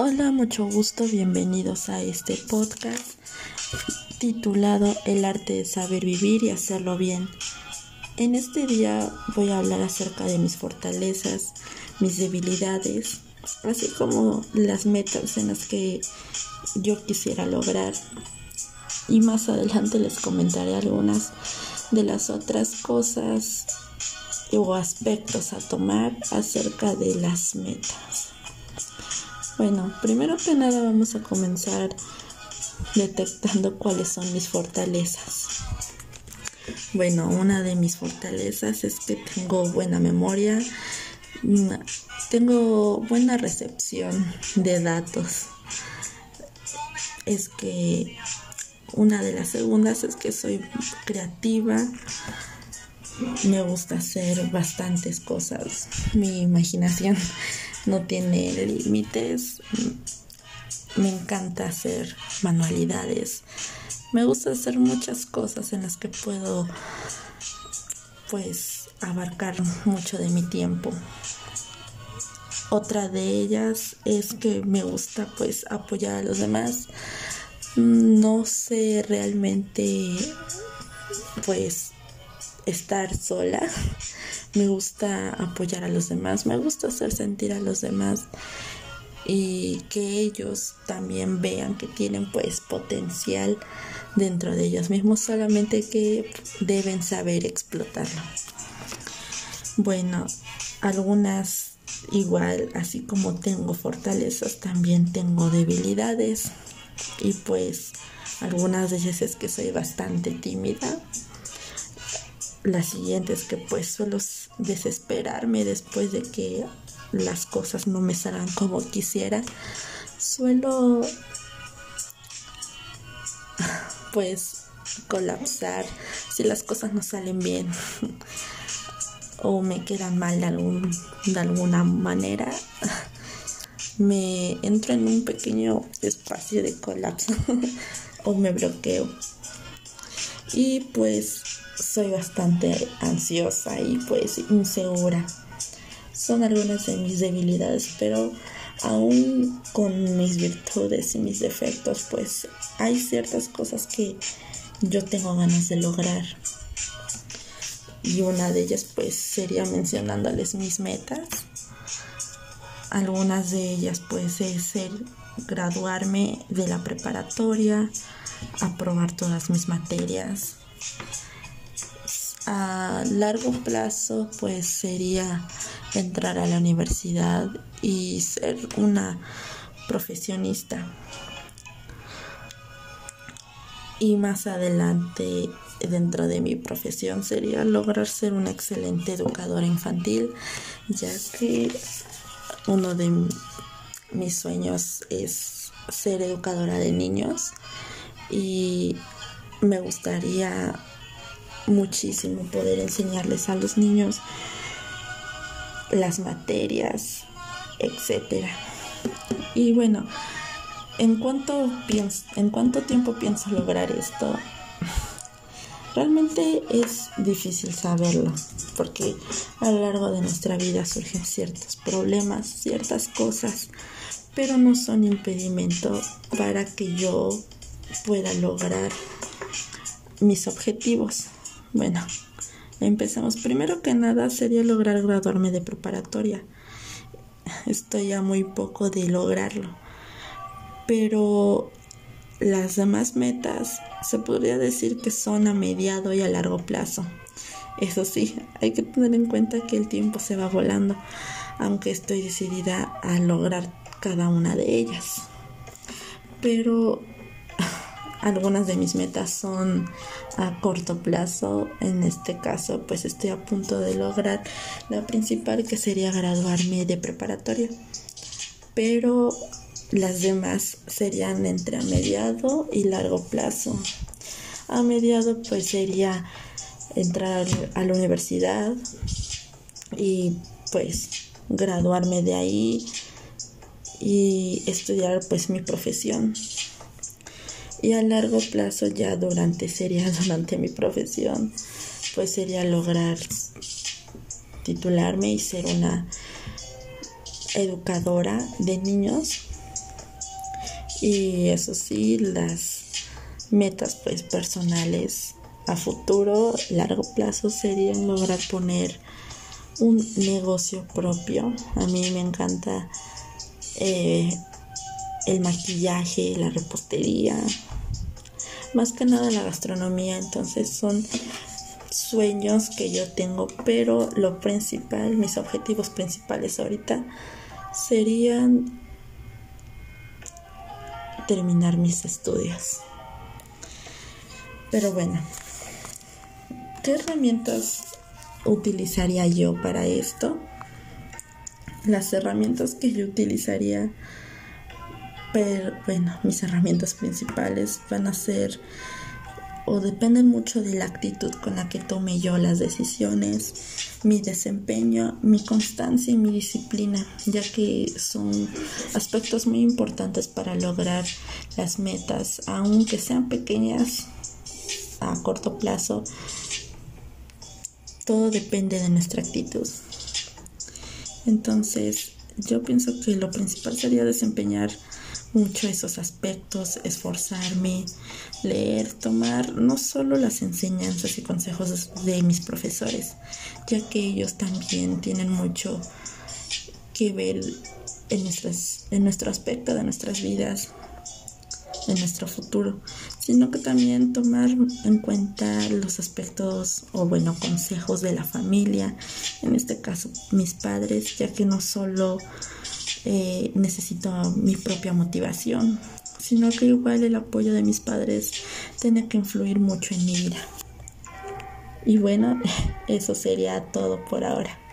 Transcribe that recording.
Hola, mucho gusto, bienvenidos a este podcast titulado El arte de saber vivir y hacerlo bien. En este día voy a hablar acerca de mis fortalezas, mis debilidades, así como las metas en las que yo quisiera lograr. Y más adelante les comentaré algunas de las otras cosas o aspectos a tomar acerca de las metas. Bueno, primero que nada vamos a comenzar detectando cuáles son mis fortalezas. Bueno, una de mis fortalezas es que tengo buena memoria, mm, tengo buena recepción de datos. Es que una de las segundas es que soy creativa, me gusta hacer bastantes cosas. Mi imaginación no tiene límites. Me encanta hacer manualidades. Me gusta hacer muchas cosas en las que puedo pues abarcar mucho de mi tiempo. Otra de ellas es que me gusta pues apoyar a los demás. No sé realmente pues estar sola. Me gusta apoyar a los demás, me gusta hacer sentir a los demás y que ellos también vean que tienen pues potencial dentro de ellos mismos, solamente que deben saber explotarlo. Bueno, algunas igual, así como tengo fortalezas, también tengo debilidades y pues algunas de ellas es que soy bastante tímida la siguiente es que pues suelo desesperarme después de que las cosas no me salgan como quisiera. Suelo pues colapsar si las cosas no salen bien o me quedan mal de, algún, de alguna manera. Me entro en un pequeño espacio de colapso o me bloqueo. Y pues soy bastante ansiosa y pues insegura. Son algunas de mis debilidades, pero aún con mis virtudes y mis defectos, pues hay ciertas cosas que yo tengo ganas de lograr. Y una de ellas pues sería mencionándoles mis metas. Algunas de ellas pues es ser graduarme de la preparatoria, aprobar todas mis materias, a largo plazo pues sería entrar a la universidad y ser una profesionista. Y más adelante dentro de mi profesión sería lograr ser una excelente educadora infantil, ya que uno de mis sueños es ser educadora de niños y me gustaría muchísimo poder enseñarles a los niños las materias, etcétera. Y bueno, ¿en cuánto, ¿en cuánto tiempo pienso lograr esto? Realmente es difícil saberlo, porque a lo largo de nuestra vida surgen ciertos problemas, ciertas cosas, pero no son impedimento para que yo pueda lograr mis objetivos. Bueno, empezamos. Primero que nada sería lograr graduarme de preparatoria. Estoy a muy poco de lograrlo. Pero las demás metas se podría decir que son a mediado y a largo plazo. Eso sí, hay que tener en cuenta que el tiempo se va volando, aunque estoy decidida a lograr cada una de ellas. Pero algunas de mis metas son a corto plazo. En este caso, pues estoy a punto de lograr la principal que sería graduarme de preparatoria. Pero las demás serían entre a mediado y largo plazo. A mediado pues sería entrar a la universidad y pues graduarme de ahí y estudiar pues mi profesión y a largo plazo ya durante sería durante mi profesión pues sería lograr titularme y ser una educadora de niños Y eso sí, las metas pues personales a futuro, largo plazo serían lograr poner un negocio propio. A mí me encanta eh, el maquillaje, la repostería, más que nada la gastronomía. Entonces son sueños que yo tengo, pero lo principal, mis objetivos principales ahorita serían terminar mis estudios. Pero bueno, ¿qué herramientas utilizaría yo para esto? Las herramientas que yo utilizaría, pero bueno, mis herramientas principales van a ser o dependen mucho de la actitud con la que tome yo las decisiones, mi desempeño, mi constancia y mi disciplina, ya que son aspectos muy importantes para lograr las metas, aunque sean pequeñas a corto plazo. Todo depende de nuestra actitud. Entonces, yo pienso que lo principal sería desempeñar mucho esos aspectos, esforzarme, leer, tomar no solo las enseñanzas y consejos de mis profesores, ya que ellos también tienen mucho que ver en, nuestras, en nuestro aspecto de nuestras vidas, en nuestro futuro, sino que también tomar en cuenta los aspectos o bueno, consejos de la familia, en este caso mis padres, ya que no solo eh, necesito mi propia motivación, sino que igual el apoyo de mis padres tiene que influir mucho en mi vida. Y bueno, eso sería todo por ahora.